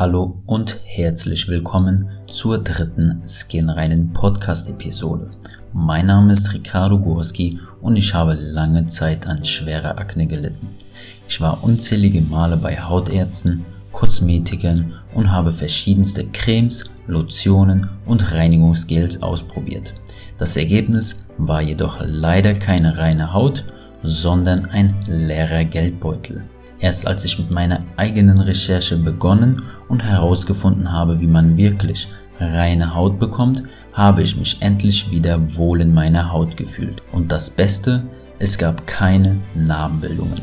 Hallo und herzlich willkommen zur dritten Skinreinen Podcast-Episode. Mein Name ist Ricardo Gorski und ich habe lange Zeit an schwerer Akne gelitten. Ich war unzählige Male bei Hautärzten, Kosmetikern und habe verschiedenste Cremes, Lotionen und Reinigungsgels ausprobiert. Das Ergebnis war jedoch leider keine reine Haut, sondern ein leerer Geldbeutel. Erst als ich mit meiner eigenen Recherche begonnen und herausgefunden habe, wie man wirklich reine Haut bekommt, habe ich mich endlich wieder wohl in meiner Haut gefühlt. Und das Beste, es gab keine Narbenbildungen.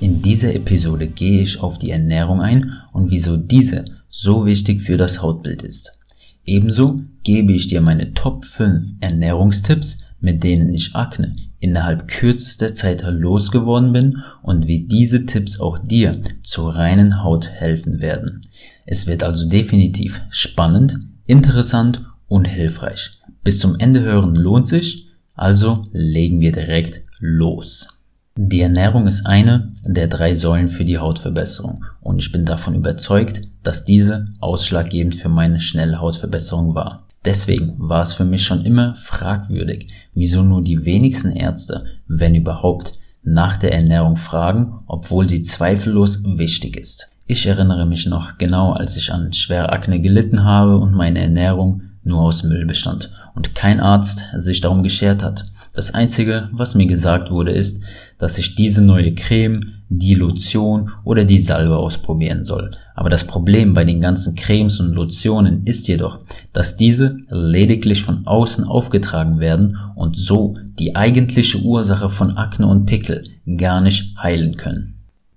In dieser Episode gehe ich auf die Ernährung ein und wieso diese so wichtig für das Hautbild ist. Ebenso gebe ich dir meine Top 5 Ernährungstipps, mit denen ich Akne innerhalb kürzester Zeit losgeworden bin und wie diese Tipps auch dir zur reinen Haut helfen werden. Es wird also definitiv spannend, interessant und hilfreich. Bis zum Ende hören lohnt sich, also legen wir direkt los. Die Ernährung ist eine der drei Säulen für die Hautverbesserung und ich bin davon überzeugt, dass diese ausschlaggebend für meine schnelle Hautverbesserung war. Deswegen war es für mich schon immer fragwürdig, wieso nur die wenigsten Ärzte, wenn überhaupt, nach der Ernährung fragen, obwohl sie zweifellos wichtig ist. Ich erinnere mich noch genau, als ich an schwere Akne gelitten habe und meine Ernährung nur aus Müll bestand und kein Arzt sich darum geschert hat. Das einzige, was mir gesagt wurde, ist, dass ich diese neue Creme, die Lotion oder die Salbe ausprobieren soll. Aber das Problem bei den ganzen Cremes und Lotionen ist jedoch, dass diese lediglich von außen aufgetragen werden und so die eigentliche Ursache von Akne und Pickel gar nicht heilen können.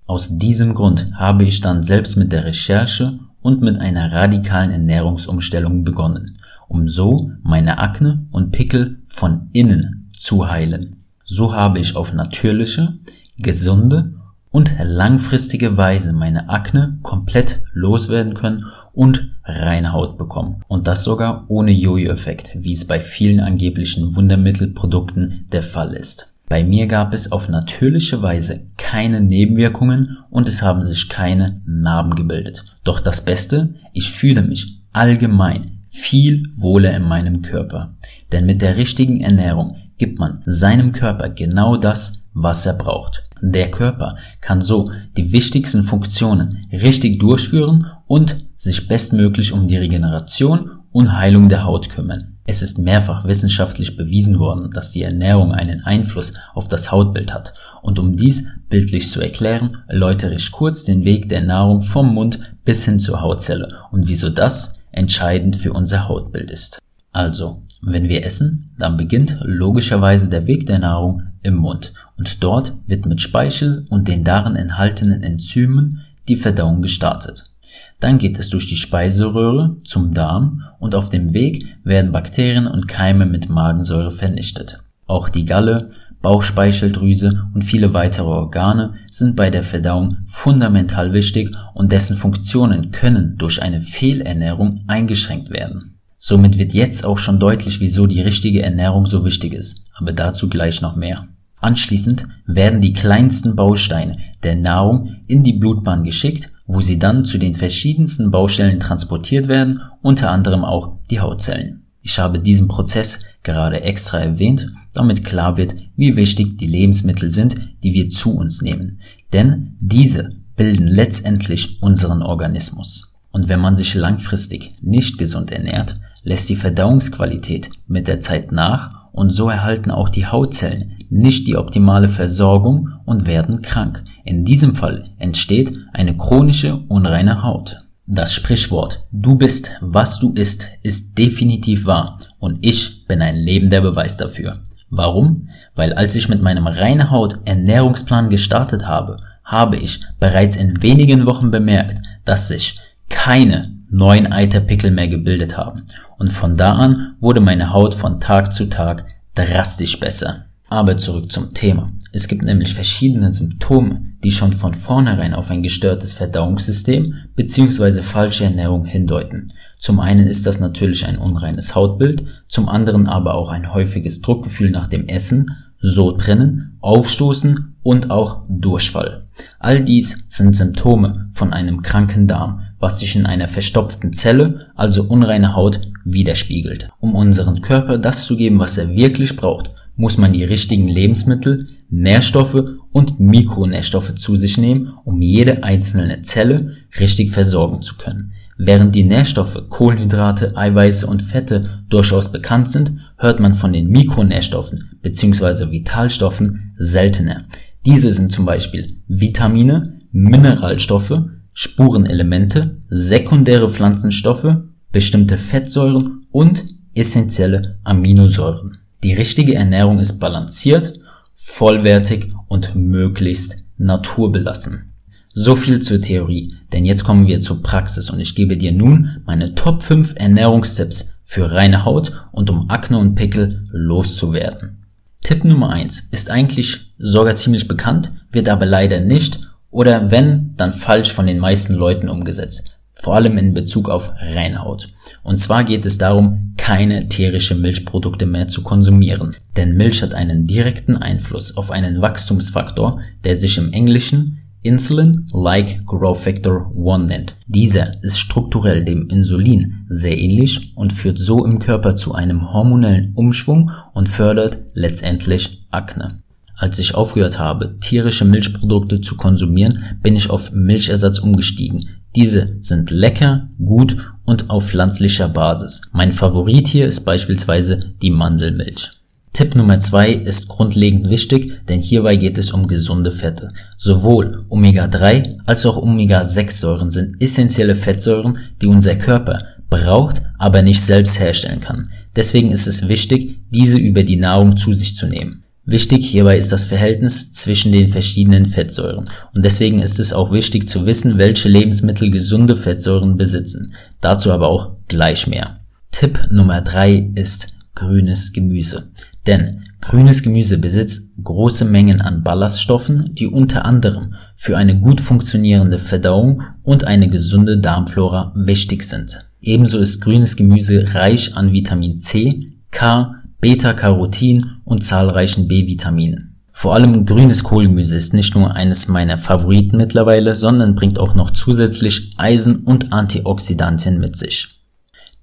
Aus diesem Grund habe ich dann selbst mit der Recherche und mit einer radikalen Ernährungsumstellung begonnen, um so meine Akne und Pickel von innen zu heilen. So habe ich auf natürliche, gesunde und langfristige Weise meine Akne komplett loswerden können und reine Haut bekommen. Und das sogar ohne Jojo-Effekt, wie es bei vielen angeblichen Wundermittelprodukten der Fall ist. Bei mir gab es auf natürliche Weise keine Nebenwirkungen und es haben sich keine Narben gebildet. Doch das Beste, ich fühle mich allgemein viel wohler in meinem Körper. Denn mit der richtigen Ernährung gibt man seinem Körper genau das, was er braucht. Der Körper kann so die wichtigsten Funktionen richtig durchführen und sich bestmöglich um die Regeneration und Heilung der Haut kümmern. Es ist mehrfach wissenschaftlich bewiesen worden, dass die Ernährung einen Einfluss auf das Hautbild hat. Und um dies bildlich zu erklären, erläutere ich kurz den Weg der Nahrung vom Mund bis hin zur Hautzelle und wieso das entscheidend für unser Hautbild ist. Also, wenn wir essen, dann beginnt logischerweise der Weg der Nahrung im Mund und dort wird mit Speichel und den darin enthaltenen Enzymen die Verdauung gestartet. Dann geht es durch die Speiseröhre zum Darm und auf dem Weg werden Bakterien und Keime mit Magensäure vernichtet. Auch die Galle, Bauchspeicheldrüse und viele weitere Organe sind bei der Verdauung fundamental wichtig und dessen Funktionen können durch eine Fehlernährung eingeschränkt werden. Somit wird jetzt auch schon deutlich, wieso die richtige Ernährung so wichtig ist, aber dazu gleich noch mehr. Anschließend werden die kleinsten Bausteine der Nahrung in die Blutbahn geschickt, wo sie dann zu den verschiedensten Baustellen transportiert werden, unter anderem auch die Hautzellen. Ich habe diesen Prozess gerade extra erwähnt, damit klar wird, wie wichtig die Lebensmittel sind, die wir zu uns nehmen. Denn diese bilden letztendlich unseren Organismus. Und wenn man sich langfristig nicht gesund ernährt, lässt die Verdauungsqualität mit der Zeit nach und so erhalten auch die Hautzellen nicht die optimale Versorgung und werden krank. In diesem Fall entsteht eine chronische unreine Haut. Das Sprichwort Du bist, was du isst, ist definitiv wahr und ich bin ein lebender Beweis dafür. Warum? Weil als ich mit meinem reine Haut Ernährungsplan gestartet habe, habe ich bereits in wenigen Wochen bemerkt, dass sich keine neuen Eiterpickel mehr gebildet haben. Und von da an wurde meine Haut von Tag zu Tag drastisch besser. Aber zurück zum Thema. Es gibt nämlich verschiedene Symptome, die schon von vornherein auf ein gestörtes Verdauungssystem bzw. falsche Ernährung hindeuten. Zum einen ist das natürlich ein unreines Hautbild, zum anderen aber auch ein häufiges Druckgefühl nach dem Essen, Sodbrennen, Aufstoßen und auch Durchfall. All dies sind Symptome von einem kranken Darm, was sich in einer verstopften Zelle, also unreine Haut, widerspiegelt. Um unseren Körper das zu geben, was er wirklich braucht, muss man die richtigen Lebensmittel, Nährstoffe und Mikronährstoffe zu sich nehmen, um jede einzelne Zelle richtig versorgen zu können. Während die Nährstoffe Kohlenhydrate, Eiweiße und Fette durchaus bekannt sind, hört man von den Mikronährstoffen bzw. Vitalstoffen seltener. Diese sind zum Beispiel Vitamine, Mineralstoffe, Spurenelemente, sekundäre Pflanzenstoffe, bestimmte Fettsäuren und essentielle Aminosäuren. Die richtige Ernährung ist balanciert, vollwertig und möglichst naturbelassen. So viel zur Theorie, denn jetzt kommen wir zur Praxis und ich gebe dir nun meine Top 5 Ernährungstipps für reine Haut und um Akne und Pickel loszuwerden. Tipp Nummer 1 ist eigentlich sogar ziemlich bekannt, wird aber leider nicht oder wenn, dann falsch von den meisten Leuten umgesetzt. Vor allem in Bezug auf Reinhaut. Und zwar geht es darum, keine tierische Milchprodukte mehr zu konsumieren. Denn Milch hat einen direkten Einfluss auf einen Wachstumsfaktor, der sich im Englischen Insulin-like Growth Factor 1 nennt. Dieser ist strukturell dem Insulin sehr ähnlich und führt so im Körper zu einem hormonellen Umschwung und fördert letztendlich Akne. Als ich aufgehört habe, tierische Milchprodukte zu konsumieren, bin ich auf Milchersatz umgestiegen. Diese sind lecker, gut und auf pflanzlicher Basis. Mein Favorit hier ist beispielsweise die Mandelmilch. Tipp Nummer zwei ist grundlegend wichtig, denn hierbei geht es um gesunde Fette. Sowohl Omega-3 als auch Omega-6-Säuren sind essentielle Fettsäuren, die unser Körper braucht, aber nicht selbst herstellen kann. Deswegen ist es wichtig, diese über die Nahrung zu sich zu nehmen. Wichtig hierbei ist das Verhältnis zwischen den verschiedenen Fettsäuren und deswegen ist es auch wichtig zu wissen, welche Lebensmittel gesunde Fettsäuren besitzen. Dazu aber auch gleich mehr. Tipp Nummer drei ist grünes Gemüse. Denn grünes Gemüse besitzt große Mengen an Ballaststoffen, die unter anderem für eine gut funktionierende Verdauung und eine gesunde Darmflora wichtig sind. Ebenso ist grünes Gemüse reich an Vitamin C, K, Beta-Carotin und zahlreichen B-Vitaminen. Vor allem grünes Kohlgemüse ist nicht nur eines meiner Favoriten mittlerweile, sondern bringt auch noch zusätzlich Eisen und Antioxidantien mit sich.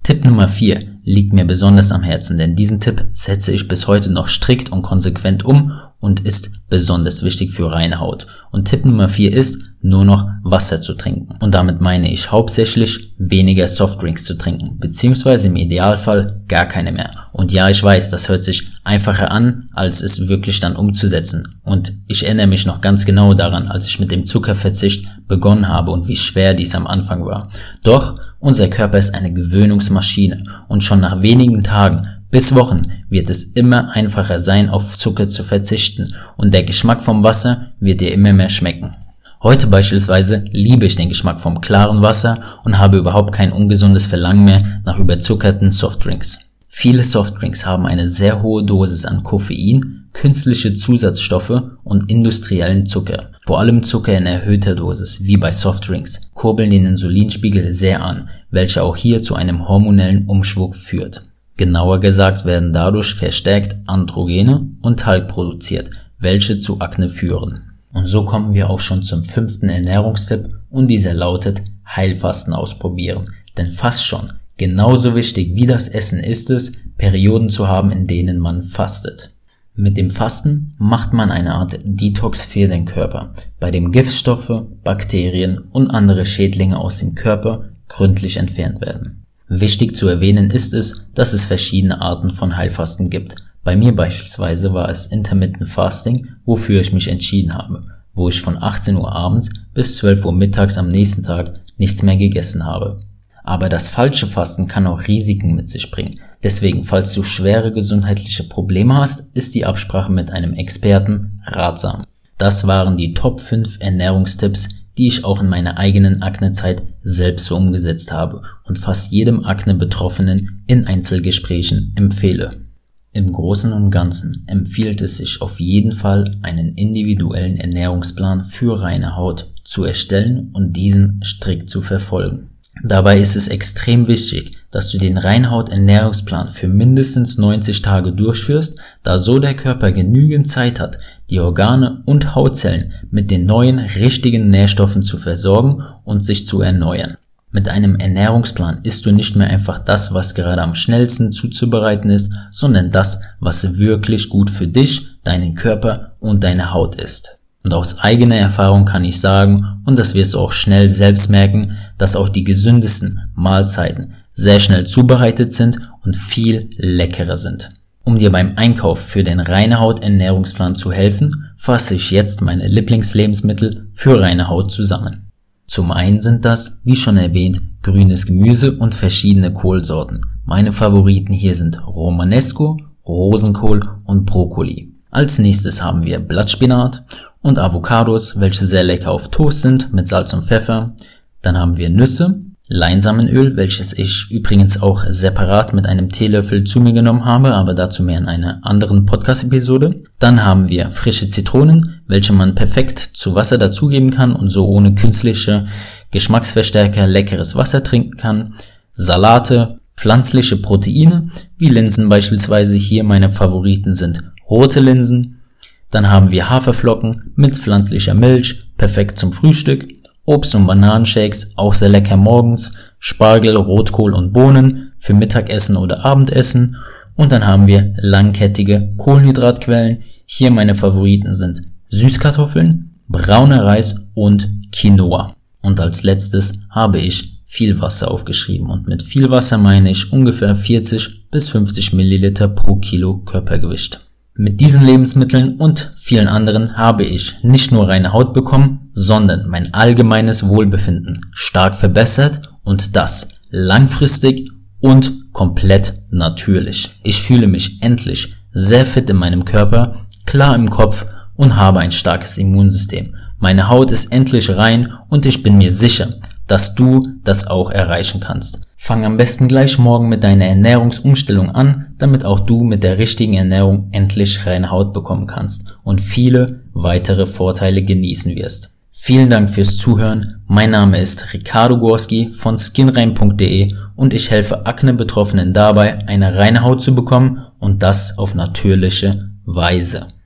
Tipp Nummer 4 liegt mir besonders am Herzen, denn diesen Tipp setze ich bis heute noch strikt und konsequent um und ist besonders wichtig für reine Haut. Und Tipp Nummer 4 ist, nur noch Wasser zu trinken. Und damit meine ich hauptsächlich weniger Softdrinks zu trinken, beziehungsweise im Idealfall gar keine mehr. Und ja, ich weiß, das hört sich einfacher an, als es wirklich dann umzusetzen. Und ich erinnere mich noch ganz genau daran, als ich mit dem Zuckerverzicht begonnen habe und wie schwer dies am Anfang war. Doch unser Körper ist eine Gewöhnungsmaschine und schon nach wenigen Tagen bis Wochen wird es immer einfacher sein, auf Zucker zu verzichten und der Geschmack vom Wasser wird dir immer mehr schmecken. Heute beispielsweise liebe ich den Geschmack vom klaren Wasser und habe überhaupt kein ungesundes Verlangen mehr nach überzuckerten Softdrinks. Viele Softdrinks haben eine sehr hohe Dosis an Koffein, künstliche Zusatzstoffe und industriellen Zucker. Vor allem Zucker in erhöhter Dosis, wie bei Softdrinks, kurbeln den Insulinspiegel sehr an, welcher auch hier zu einem hormonellen Umschwung führt. Genauer gesagt werden dadurch verstärkt Androgene und Talg produziert, welche zu Akne führen. Und so kommen wir auch schon zum fünften Ernährungstipp und dieser lautet Heilfasten ausprobieren. Denn fast schon genauso wichtig wie das Essen ist es, Perioden zu haben, in denen man fastet. Mit dem Fasten macht man eine Art Detox für den Körper, bei dem Giftstoffe, Bakterien und andere Schädlinge aus dem Körper gründlich entfernt werden. Wichtig zu erwähnen ist es, dass es verschiedene Arten von Heilfasten gibt, bei mir beispielsweise war es Intermittent Fasting, wofür ich mich entschieden habe, wo ich von 18 Uhr abends bis 12 Uhr mittags am nächsten Tag nichts mehr gegessen habe. Aber das falsche Fasten kann auch Risiken mit sich bringen. Deswegen, falls du schwere gesundheitliche Probleme hast, ist die Absprache mit einem Experten ratsam. Das waren die Top 5 Ernährungstipps, die ich auch in meiner eigenen Aknezeit selbst so umgesetzt habe und fast jedem Akne-Betroffenen in Einzelgesprächen empfehle. Im Großen und Ganzen empfiehlt es sich auf jeden Fall, einen individuellen Ernährungsplan für reine Haut zu erstellen und diesen strikt zu verfolgen. Dabei ist es extrem wichtig, dass du den Reinhaut-Ernährungsplan für mindestens 90 Tage durchführst, da so der Körper genügend Zeit hat, die Organe und Hautzellen mit den neuen richtigen Nährstoffen zu versorgen und sich zu erneuern. Mit einem Ernährungsplan isst du nicht mehr einfach das, was gerade am schnellsten zuzubereiten ist, sondern das, was wirklich gut für dich, deinen Körper und deine Haut ist. Und aus eigener Erfahrung kann ich sagen, und das wirst du auch schnell selbst merken, dass auch die gesündesten Mahlzeiten sehr schnell zubereitet sind und viel leckerer sind. Um dir beim Einkauf für den reine Haut Ernährungsplan zu helfen, fasse ich jetzt meine Lieblingslebensmittel für reine Haut zusammen. Zum einen sind das, wie schon erwähnt, grünes Gemüse und verschiedene Kohlsorten. Meine Favoriten hier sind Romanesco, Rosenkohl und Brokkoli. Als nächstes haben wir Blattspinat und Avocados, welche sehr lecker auf Toast sind mit Salz und Pfeffer. Dann haben wir Nüsse, Leinsamenöl, welches ich übrigens auch separat mit einem Teelöffel zu mir genommen habe, aber dazu mehr in einer anderen Podcast-Episode. Dann haben wir frische Zitronen, welche man perfekt zu Wasser dazugeben kann und so ohne künstliche Geschmacksverstärker leckeres Wasser trinken kann. Salate, pflanzliche Proteine, wie Linsen beispielsweise. Hier meine Favoriten sind rote Linsen. Dann haben wir Haferflocken mit pflanzlicher Milch, perfekt zum Frühstück. Obst- und Bananenshakes, auch sehr lecker morgens, Spargel, Rotkohl und Bohnen für Mittagessen oder Abendessen und dann haben wir langkettige Kohlenhydratquellen. Hier meine Favoriten sind Süßkartoffeln, brauner Reis und Quinoa. Und als letztes habe ich viel Wasser aufgeschrieben und mit viel Wasser meine ich ungefähr 40 bis 50 Milliliter pro Kilo Körpergewicht. Mit diesen Lebensmitteln und vielen anderen habe ich nicht nur reine Haut bekommen, sondern mein allgemeines Wohlbefinden stark verbessert und das langfristig und komplett natürlich. Ich fühle mich endlich sehr fit in meinem Körper, klar im Kopf und habe ein starkes Immunsystem. Meine Haut ist endlich rein und ich bin mir sicher, dass du das auch erreichen kannst. Fang am besten gleich morgen mit deiner Ernährungsumstellung an, damit auch du mit der richtigen Ernährung endlich reine Haut bekommen kannst und viele weitere Vorteile genießen wirst. Vielen Dank fürs Zuhören. Mein Name ist Ricardo Gorski von skinrein.de und ich helfe Akne-Betroffenen dabei, eine reine Haut zu bekommen und das auf natürliche Weise.